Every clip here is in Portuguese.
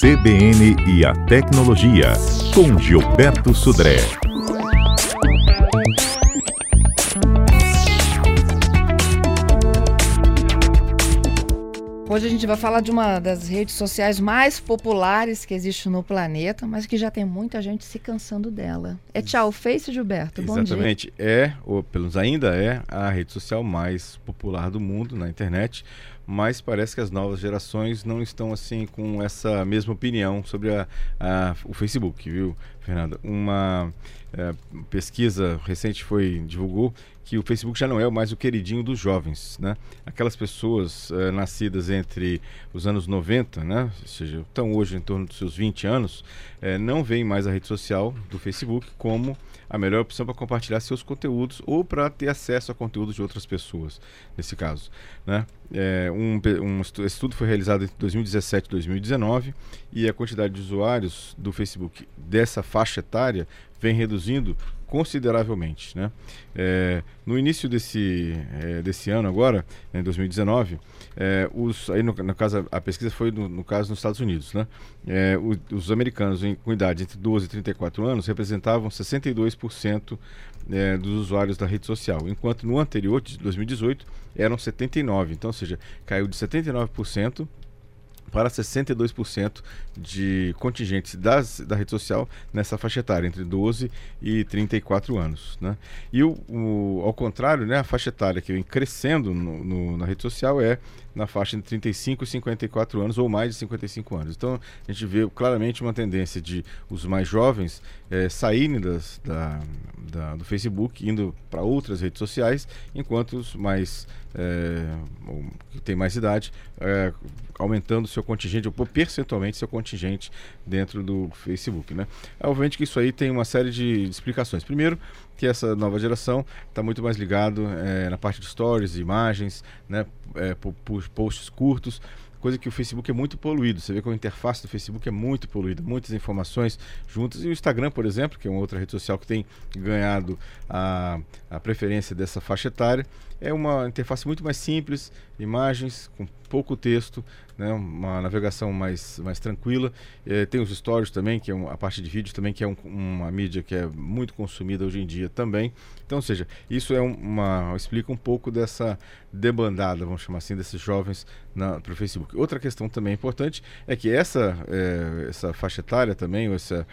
CBN e a Tecnologia, com Gilberto Sudré. Hoje a gente vai falar de uma das redes sociais mais populares que existe no planeta, mas que já tem muita gente se cansando dela. É tchau, Face, Gilberto. Bom Exatamente. dia. É, ou pelo menos ainda é, a rede social mais popular do mundo na internet, mas parece que as novas gerações não estão assim com essa mesma opinião sobre a, a o Facebook, viu, Fernanda? Uma é, pesquisa recente foi divulgou que o Facebook já não é mais o queridinho dos jovens, né? Aquelas pessoas é, nascidas entre os anos 90, né? Ou seja, estão hoje em torno dos seus 20 anos, é, não veem mais a rede social do Facebook como a melhor opção para compartilhar seus conteúdos ou para ter acesso a conteúdos de outras pessoas, nesse caso. Né? É, um, um estudo foi realizado entre 2017 e 2019 e a quantidade de usuários do Facebook dessa faixa etária vem reduzindo consideravelmente. Né? É, no início desse, é, desse ano agora, em 2019, é, os, aí no, no, caso a pesquisa foi no, no caso nos Estados Unidos, né? É, o, os americanos em, com idade entre 12 e 34 anos representavam 62% é, dos usuários da rede social, enquanto no anterior, de 2018, eram 79%. Então, ou seja, caiu de 79% para 62% de contingentes das, da rede social nessa faixa etária, entre 12 e 34 anos. Né? E o, o, ao contrário, né, a faixa etária que vem crescendo no, no, na rede social é na faixa de 35 e 54 anos ou mais de 55 anos. Então a gente vê claramente uma tendência de os mais jovens é, saírem das, da, da, do Facebook, indo para outras redes sociais, enquanto os mais é, que têm mais idade é, aumentando seu contingente, ou percentualmente seu contingente dentro do Facebook. Né? Obviamente que isso aí tem uma série de, de explicações. Primeiro, que essa nova geração está muito mais ligado é, na parte de stories, imagens, né, é, posts curtos, coisa que o Facebook é muito poluído. Você vê que a interface do Facebook é muito poluída, muitas informações juntas. E o Instagram, por exemplo, que é uma outra rede social que tem ganhado a, a preferência dessa faixa etária, é uma interface muito mais simples, imagens com pouco texto, né, uma navegação mais, mais tranquila. É, tem os stories também, que é um, a parte de vídeo também, que é um, uma mídia que é muito consumida hoje em dia também. Então, seja, isso é uma explica um pouco dessa debandada, vamos chamar assim, desses jovens para o Facebook. Outra questão também importante é que essa, é, essa faixa etária também, ou essa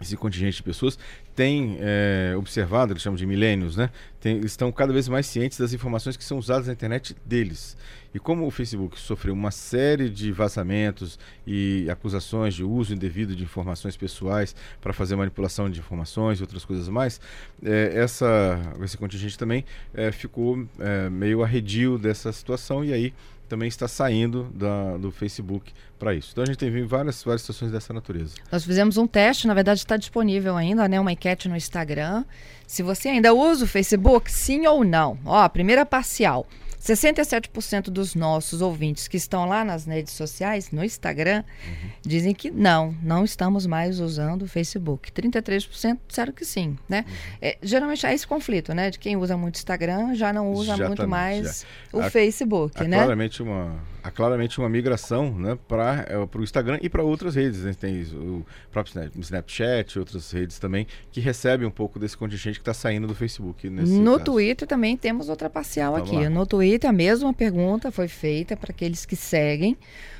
esse contingente de pessoas tem é, observado, eles chamam de milênios, né? Tem, estão cada vez mais cientes das informações que são usadas na internet deles. E como o Facebook sofreu uma série de vazamentos e acusações de uso indevido de informações pessoais para fazer manipulação de informações e outras coisas mais, é, essa, esse contingente também é, ficou meio arredio dessa situação e aí também está saindo da, do Facebook para isso. Então a gente tem várias, várias situações dessa natureza. Nós fizemos um teste, na verdade está disponível ainda, né, uma enquete no Instagram. Se você ainda usa o Facebook, sim ou não. Ó, primeira parcial. 67% dos nossos ouvintes que estão lá nas redes sociais, no Instagram, uhum. dizem que não, não estamos mais usando o Facebook. 33% disseram que sim, né? Uhum. É, geralmente há esse conflito, né? De quem usa muito Instagram já não usa muito mais já. o há, Facebook, há né? Claramente uma, há claramente uma migração né, para é, o Instagram e para outras redes. Né? Tem o próprio Snapchat, outras redes também, que recebem um pouco desse contingente que está saindo do Facebook. no caso. Twitter também temos outra parcial Vamos aqui. Lá. No Twitter, a mesma pergunta foi feita para aqueles que seguem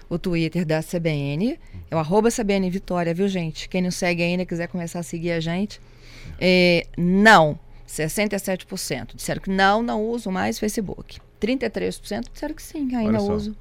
o Twitter da CBN. É o arroba CBN Vitória, viu, gente? Quem não segue ainda, quiser começar a seguir a gente. É, não. 67% disseram que não, não uso mais Facebook. 33% disseram que sim, ainda uso.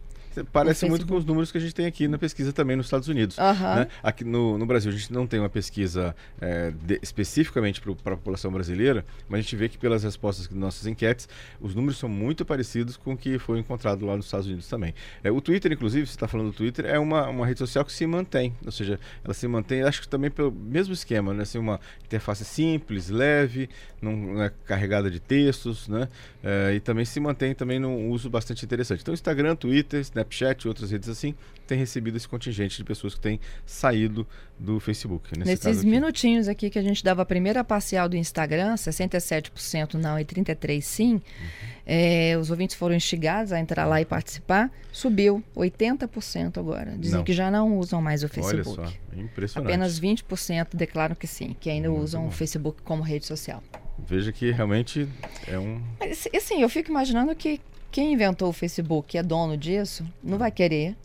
Parece muito com os números que a gente tem aqui na pesquisa também nos Estados Unidos. Uhum. Né? Aqui no, no, Brasil, a gente não tem uma pesquisa é, de, especificamente para a população brasileira, mas a gente vê que pelas respostas das nossas enquetes, os números são muito parecidos com o que foi encontrado lá nos Estados Unidos também. É, o Twitter, inclusive, você está falando do Twitter, é uma, uma rede social que se mantém, ou seja, ela se mantém, acho que também pelo mesmo esquema, né? Assim, uma interface simples, leve, não é carregada de textos, né? É, e também se mantém também num uso bastante interessante. Então, Instagram, Twitter, Snapchat, Snapchat, outras redes assim, tem recebido esse contingente de pessoas que têm saído do Facebook. Nesses minutinhos aqui que a gente dava a primeira parcial do Instagram, 67% não e 33% sim, uhum. é, os ouvintes foram instigados a entrar lá e participar, subiu 80% agora. Dizem não. que já não usam mais o Facebook. Olha só, impressionante. Apenas 20% declaram que sim, que ainda Muito usam bom. o Facebook como rede social. Veja que realmente é um. Assim, eu fico imaginando que quem inventou o Facebook, é dono disso, não vai querer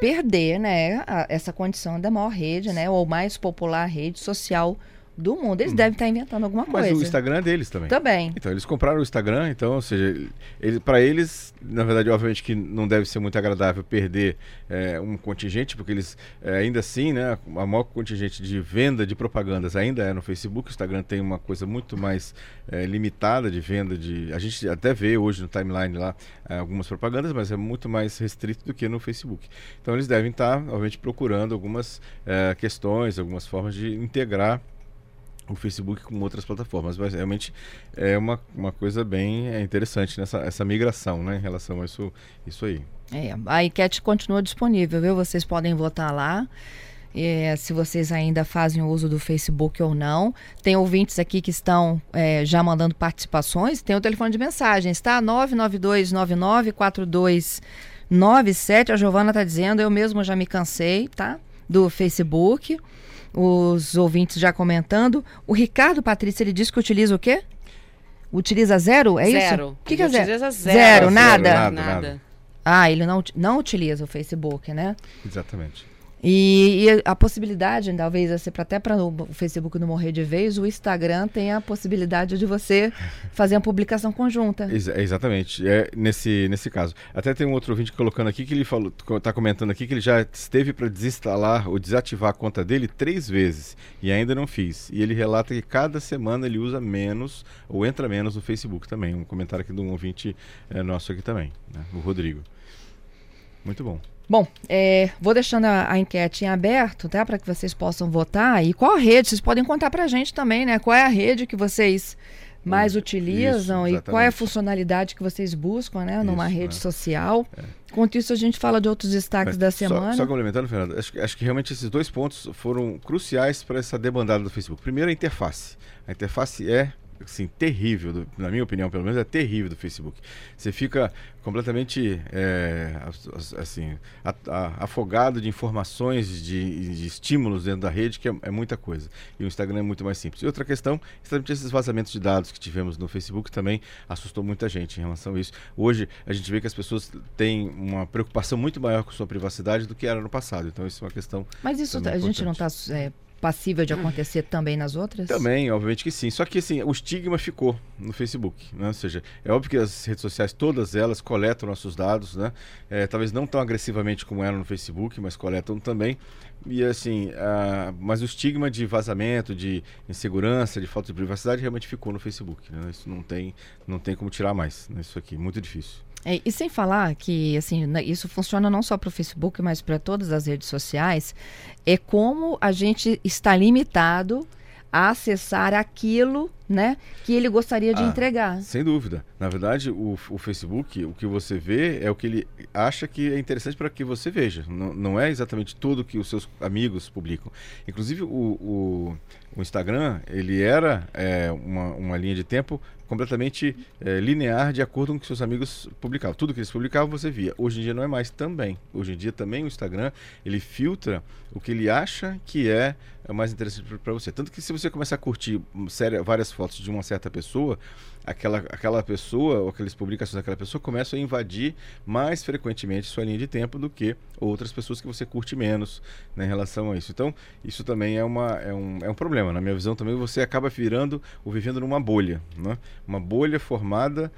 perder, né, a, essa condição da maior rede, né, ou mais popular rede social do mundo. Eles hum. devem estar inventando alguma Mas coisa. Mas o Instagram é deles também. Também. Então, eles compraram o Instagram, então, ou seja, ele, para eles, na verdade, obviamente que não deve ser muito agradável perder é, um contingente, porque eles, é, ainda assim, né, a maior contingente de venda de propagandas ainda é no Facebook. O Instagram tem uma coisa muito mais é, limitada de venda de. A gente até vê hoje no timeline lá algumas propagandas, mas é muito mais restrito do que no Facebook. Então, eles devem estar, obviamente, procurando algumas questões, algumas formas de integrar o Facebook com outras plataformas. Mas realmente é uma, uma coisa bem é, interessante nessa essa migração né, em relação a isso, isso aí. É, a enquete continua disponível, viu? Vocês podem votar lá. É, se vocês ainda fazem uso do Facebook ou não. Tem ouvintes aqui que estão é, já mandando participações. Tem o telefone de mensagens, tá? 992994297. A Giovana está dizendo, eu mesmo já me cansei, tá? Do Facebook os ouvintes já comentando. O Ricardo Patrícia, ele diz que utiliza o quê? Utiliza zero? É zero. isso? Zero. O que, que é zero? Zero, zero nada? Nada, nada. Ah, ele não, não utiliza o Facebook, né? Exatamente. E, e, a possibilidade, talvez, assim, até para o Facebook não morrer de vez, o Instagram tem a possibilidade de você fazer uma publicação conjunta. Ex exatamente. É nesse, nesse caso. Até tem um outro ouvinte colocando aqui que ele está comentando aqui que ele já esteve para desinstalar ou desativar a conta dele três vezes e ainda não fiz. E ele relata que cada semana ele usa menos ou entra menos no Facebook também. Um comentário aqui de um ouvinte é, nosso aqui também, né? o Rodrigo. Muito bom. Bom, é, vou deixando a, a, enquete em aberto, tá? Para que vocês possam votar. E qual a rede? Vocês podem contar para a gente também, né? Qual é a rede que vocês mais utilizam isso, e qual é a funcionalidade que vocês buscam, né? Numa isso, rede né? social. É. Enquanto isso, a gente fala de outros destaques Mas, da semana. Só, só complementando, Fernando, acho, acho, que realmente esses dois pontos foram cruciais para essa debandada do Facebook. Primeiro, a interface. A interface é assim, terrível, do, na minha opinião, pelo menos, é terrível do Facebook. Você fica completamente é, assim, a, a, afogado de informações, de, de, estímulos dentro da rede, que é, é, muita coisa. E o Instagram é muito mais simples. E outra questão, exatamente esses vazamentos de dados que tivemos no Facebook também assustou muita gente em relação a isso. Hoje, a gente vê que as pessoas têm uma preocupação muito maior com sua privacidade do que era no passado. Então, isso é uma questão. Mas isso a gente não está é, passível de acontecer também nas outras? Também, obviamente que sim. Só que assim, o estigma ficou no Facebook, né? Ou seja, é óbvio que as redes sociais, todas elas coletam nossos dados, né? É, talvez não tão agressivamente como eram no Facebook, mas coletam também. E assim, mas o estigma de vazamento, de insegurança, de falta de privacidade realmente ficou no Facebook, né? Isso não tem, não tem como tirar mais, né? Isso aqui, muito difícil. É, e sem falar que assim isso funciona não só para o Facebook, mas para todas as redes sociais, é como a gente está limitado a acessar aquilo né, que ele gostaria de ah, entregar. Sem dúvida. Na verdade, o, o, Facebook, o que você vê é o que ele acha que é interessante para que você veja. Não, não é exatamente tudo que os seus amigos publicam. Inclusive, o, o, o Instagram, ele era é, uma, uma linha de tempo completamente é, linear de acordo com o que seus amigos publicavam. Tudo que eles publicavam você via. Hoje em dia não é mais também. Hoje em dia também o Instagram ele filtra o que ele acha que é mais interessante para você. Tanto que se você começar a curtir séria, várias fotos de uma certa pessoa, aquela, aquela pessoa ou aquelas publicações daquela pessoa começam a invadir mais frequentemente sua linha de tempo do que outras pessoas que você curte menos né, em relação a isso. Então, isso também é, uma, é, um, é um problema. Na minha visão também, você acaba virando ou vivendo numa bolha. Né? Uma bolha formada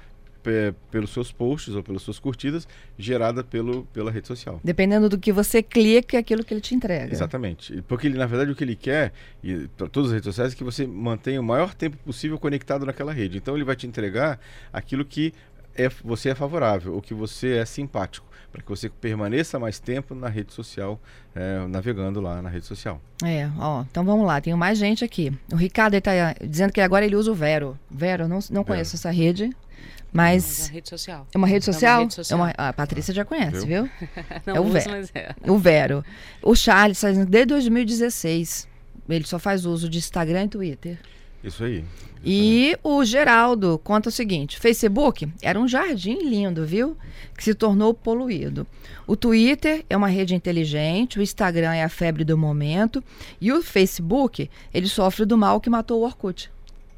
pelos seus posts ou pelas suas curtidas, gerada pelo, pela rede social. Dependendo do que você clica, é aquilo que ele te entrega. Exatamente. Porque ele, na verdade, o que ele quer, e para todas as redes sociais, é que você mantenha o maior tempo possível conectado naquela rede. Então ele vai te entregar aquilo que é, você é favorável, o que você é simpático, para que você permaneça mais tempo na rede social, é, navegando lá na rede social. É, ó, então vamos lá, tem mais gente aqui. O Ricardo está dizendo que agora ele usa o Vero. Vero, não, não conheço essa rede. Mas. É uma rede social. É uma rede social? É uma rede social. É uma, a Patrícia já conhece, viu? Não é o uso, Vero. mas é. O Vero. O Charles está dizendo desde 2016. Ele só faz uso de Instagram e Twitter. Isso aí. E o Geraldo conta o seguinte: Facebook era um jardim lindo, viu? Que se tornou poluído. O Twitter é uma rede inteligente, o Instagram é a febre do momento e o Facebook ele sofre do mal que matou o Orkut.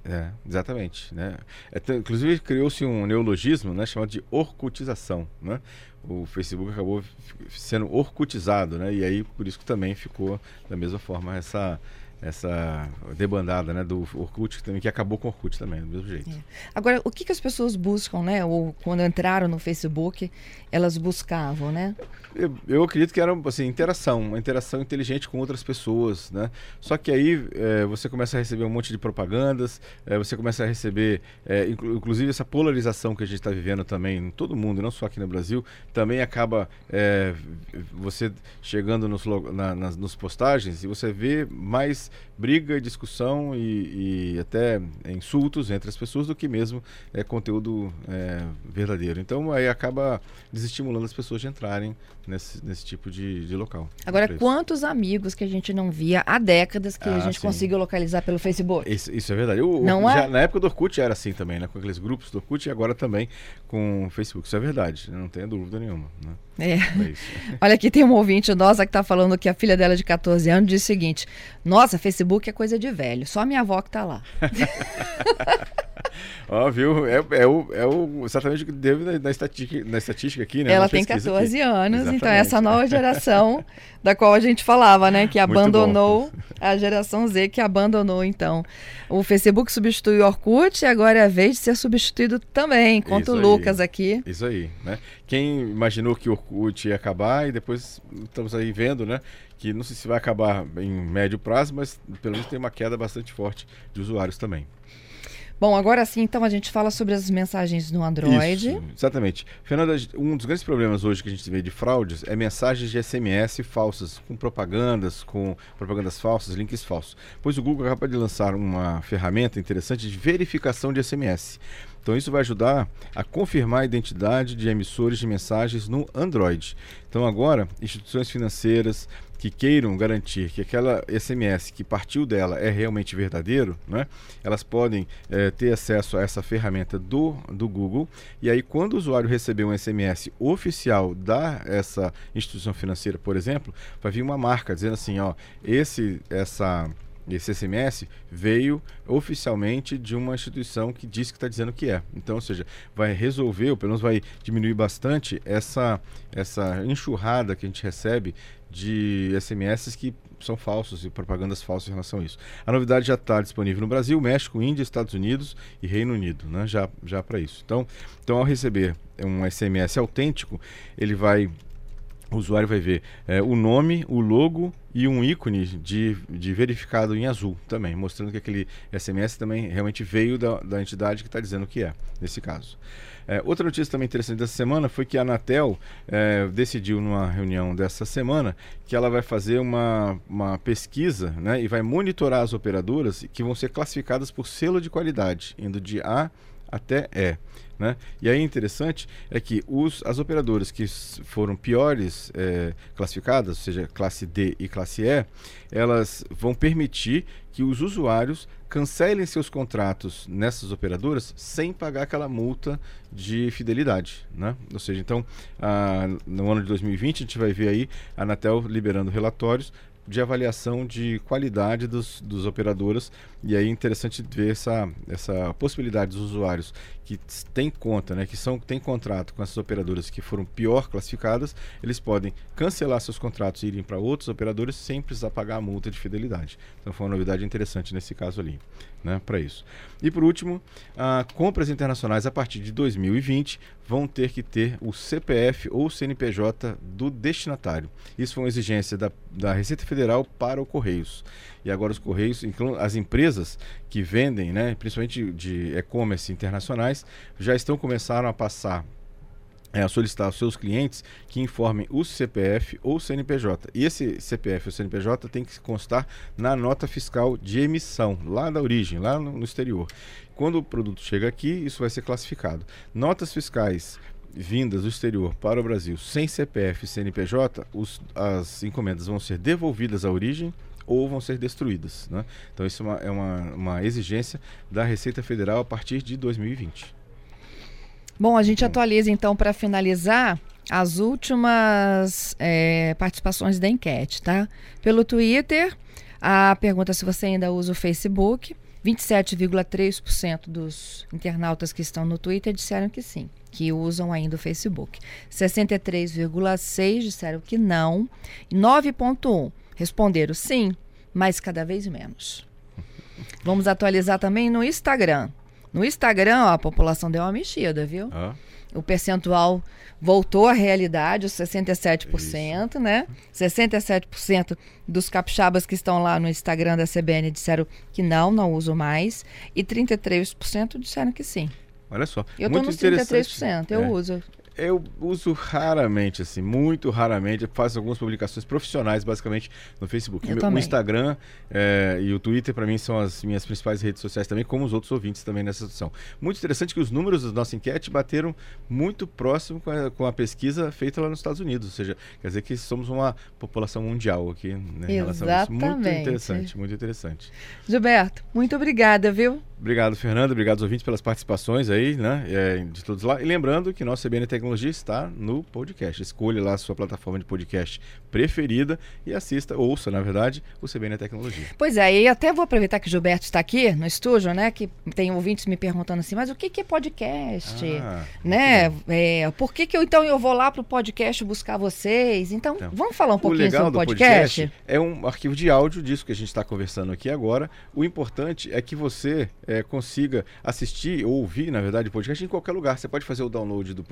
É, exatamente. Né? É, inclusive criou-se um neologismo né, chamado de orcutização. Né? O Facebook acabou sendo orcutizado, né? e aí por isso que também ficou da mesma forma essa, essa debandada né, do Orkut, que, também, que acabou com o Orkut também, do mesmo jeito. Agora, o que, que as pessoas buscam, né? Ou quando entraram no Facebook, elas buscavam, né? Eu, eu acredito que era assim, interação, uma interação inteligente com outras pessoas, né? Só que aí eh, você começa a receber um monte de propagandas, eh, você começa a receber, eh, inclu- inclusive essa polarização que a gente está vivendo também em todo mundo, não só aqui no Brasil, também acaba eh, você chegando nos, na- nas nos postagens e você vê mais briga, discussão e, e até insultos entre as pessoas do que mesmo eh, conteúdo eh, verdadeiro. Então aí acaba desestimulando as pessoas de entrarem nesse, nesse tipo de, de local. Agora, quantos amigos que a gente não via há décadas que a Ah, gente sim. conseguiu localizar pelo Facebook? Isso, isso é verdade. O- Não é? já Na época do Orkut era assim também, né? Com aqueles grupos do Orkut e agora também com o Facebook. Isso é verdade, não tenha dúvida nenhuma. Né? É. É. Olha aqui, tem um ouvinte nossa que tá falando que a filha dela de 14 anos diz o seguinte: Nossa, Facebook é coisa de velho, só minha avó que tá lá. Ó, viu? É, é, o, é o exatamente o que deve na, na estatística, na estatística aqui, né? Ela Na tem pesquisa 14 aqui. anos, então Exatamente. essa nova geração da qual a gente falava, né? Que abandonou a geração Z, que abandonou, então. O Facebook substitui o Orkut e agora é a vez de ser substituído também. Conta o. Lucas aqui. Isso aí, né? Quem imaginou que o Orkut ia acabar e depois estamos aí vendo, né? Que não sei se vai acabar em médio prazo, mas pelo menos tem uma queda bastante forte de usuários também. Bom, agora sim, então a gente fala sobre as mensagens no Android. Isso, exatamente. Fernanda, um dos grandes problemas hoje que a gente vê de fraudes é mensagens de SMS falsas, com propagandas, com propagandas falsas, links falsos. Pois o Google acaba de lançar uma ferramenta interessante de verificação de SMS. Então isso vai ajudar a confirmar a identidade de emissores de mensagens no Android. Então agora, instituições financeiras que queiram garantir que aquela SMS que partiu dela é realmente verdadeiro, né? elas podem eh, ter acesso a essa ferramenta do, do Google e aí quando o usuário receber um SMS oficial da essa instituição financeira, por exemplo, vai vir uma marca dizendo assim, ó, esse essa esse SMS veio oficialmente de uma instituição que diz que está dizendo que é. Então, ou seja, vai resolver, ou pelo menos vai diminuir bastante essa, essa enxurrada que a gente recebe de SMS que são falsos e propagandas falsas em relação a isso. A novidade já está disponível no Brasil, México, Índia, Estados Unidos e Reino Unido, né? já, já para isso. Então, então, ao receber um SMS autêntico, ele vai o usuário vai ver é, o nome, o logo e um ícone de, de verificado em azul também, mostrando que aquele SMS também realmente veio da, da entidade que está dizendo que é, nesse caso. É, outra notícia também interessante dessa semana foi que a Anatel é, decidiu numa reunião dessa semana que ela vai fazer uma, uma pesquisa né, e vai monitorar as operadoras que vão ser classificadas por selo de qualidade, indo de A até E. Né? E aí interessante é que os, as operadoras que foram piores eh, classificadas, ou seja, classe D e classe E, elas vão permitir que os usuários cancelem seus contratos nessas operadoras sem pagar aquela multa de fidelidade. Né? Ou seja, então, ah, no ano de 2020, a gente vai ver aí a Anatel liberando relatórios de avaliação de qualidade dos, dos operadoras e aí é interessante ver essa, essa possibilidade dos usuários que têm conta, né, que são têm contrato com essas operadoras que foram pior classificadas, eles podem cancelar seus contratos e irem para outros operadores sem precisar pagar a multa de fidelidade. Então foi uma novidade interessante nesse caso ali, né, para isso. E por último, ah, compras internacionais a partir de 2020 vão ter que ter o CPF ou CNPJ do destinatário. Isso foi uma exigência da, da Receita Federal para o Correios. E agora os Correios, as empresas que vendem, né, principalmente de e-commerce internacionais, já estão começando a passar é, a solicitar aos seus clientes que informem o CPF ou CNPJ. E esse CPF ou CNPJ tem que constar na nota fiscal de emissão, lá da origem, lá no, no exterior. Quando o produto chega aqui, isso vai ser classificado. Notas fiscais vindas do exterior para o Brasil sem CPF e CNPJ, os, as encomendas vão ser devolvidas à origem ou vão ser destruídas. Né? Então, isso é, uma, é uma, uma exigência da Receita Federal a partir de 2020. Bom, a gente atualiza então para finalizar as últimas é, participações da enquete, tá? Pelo Twitter, a pergunta se você ainda usa o Facebook. 27,3% dos internautas que estão no Twitter disseram que sim, que usam ainda o Facebook. 63,6% disseram que não. 9,1% responderam sim, mas cada vez menos. Vamos atualizar também no Instagram. No Instagram, ó, a população deu uma mexida, viu? Ah. O percentual voltou à realidade, os 67%, Isso. né? 67% dos capixabas que estão lá no Instagram da CBN disseram que não, não uso mais. E 33% disseram que sim. Olha só. Eu estou nos 33%, eu é. uso. Eu uso raramente, assim, muito raramente. Eu faço algumas publicações profissionais, basicamente, no Facebook. Eu o Instagram é, e o Twitter, para mim, são as minhas principais redes sociais também, como os outros ouvintes também nessa situação. Muito interessante que os números da nossa enquete bateram muito próximo com a, com a pesquisa feita lá nos Estados Unidos. Ou seja, quer dizer que somos uma população mundial aqui né, em relação a isso. Muito interessante, muito interessante. Gilberto, muito obrigada, viu? Obrigado, Fernando. Obrigado aos ouvintes pelas participações aí, né? É, de todos lá. E lembrando que nosso CBN Tecnologia está no podcast. Escolha lá a sua plataforma de podcast preferida e assista, ouça, na verdade, o CBN Tecnologia. Pois é, e até vou aproveitar que o Gilberto está aqui no estúdio, né? Que tem ouvintes me perguntando assim, mas o que, que é podcast? Ah, né? É, por que, que eu então eu vou lá para o podcast buscar vocês? Então, então, vamos falar um pouquinho sobre o podcast? podcast? É um arquivo de áudio disso que a gente está conversando aqui agora. O importante é que você é, consiga assistir ou ouvir, na verdade, o podcast em qualquer lugar. Você pode fazer o download do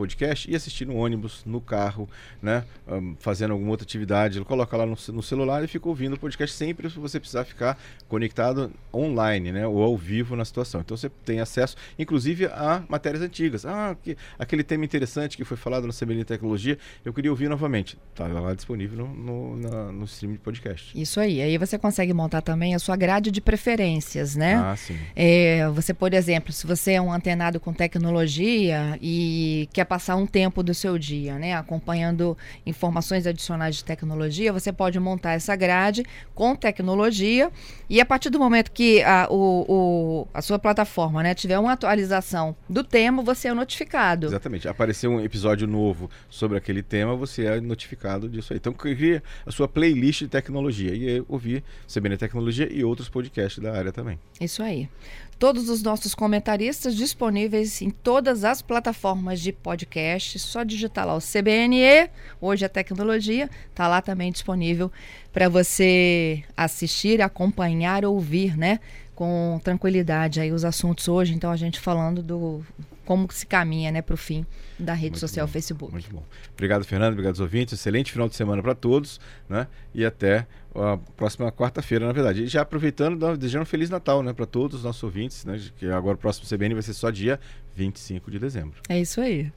podcast e assistir no ônibus, no carro, né? Um, fazendo alguma outra atividade. Ele coloca lá no, no, celular e fica ouvindo o podcast sempre se você precisar ficar conectado online, né? Ou ao vivo na situação. Então você tem acesso, inclusive, a matérias antigas. Ah, que, aquele tema interessante que foi falado no CBN Tecnologia, eu queria ouvir novamente. Está lá disponível no, no, na, no stream de podcast. Isso aí. Aí você consegue montar também a sua grade de preferências, né? Ah, sim. É, você, por exemplo, se você é um antenado com tecnologia e quer passar um tempo do seu dia, né, acompanhando informações adicionais de tecnologia, você pode montar essa grade com tecnologia e a partir do momento que a, o, o, a sua plataforma né, tiver uma atualização do tema, você é notificado. Exatamente. Apareceu um episódio novo sobre aquele tema, você é notificado disso aí. Então, cria a sua playlist de tecnologia e ouvir CBN Tecnologia e outros podcasts da área também. Isso aí. Todos os nossos comentaristas disponíveis em todas as plataformas de podcast. Só digitar lá o CBNE, hoje a tecnologia, está lá também disponível para você assistir, acompanhar, ouvir, né? Com tranquilidade aí os assuntos hoje. Então a gente falando do como se caminha, né, para o fim da rede muito social bom, Facebook. Muito bom. Obrigado, Fernando. Obrigado aos ouvintes. Excelente final de semana para todos, né? E até a próxima quarta-feira, na verdade. E já aproveitando, desejando um Feliz Natal né, para todos os nossos ouvintes, né, que agora o próximo CBN vai ser só dia 25 de dezembro. É isso aí.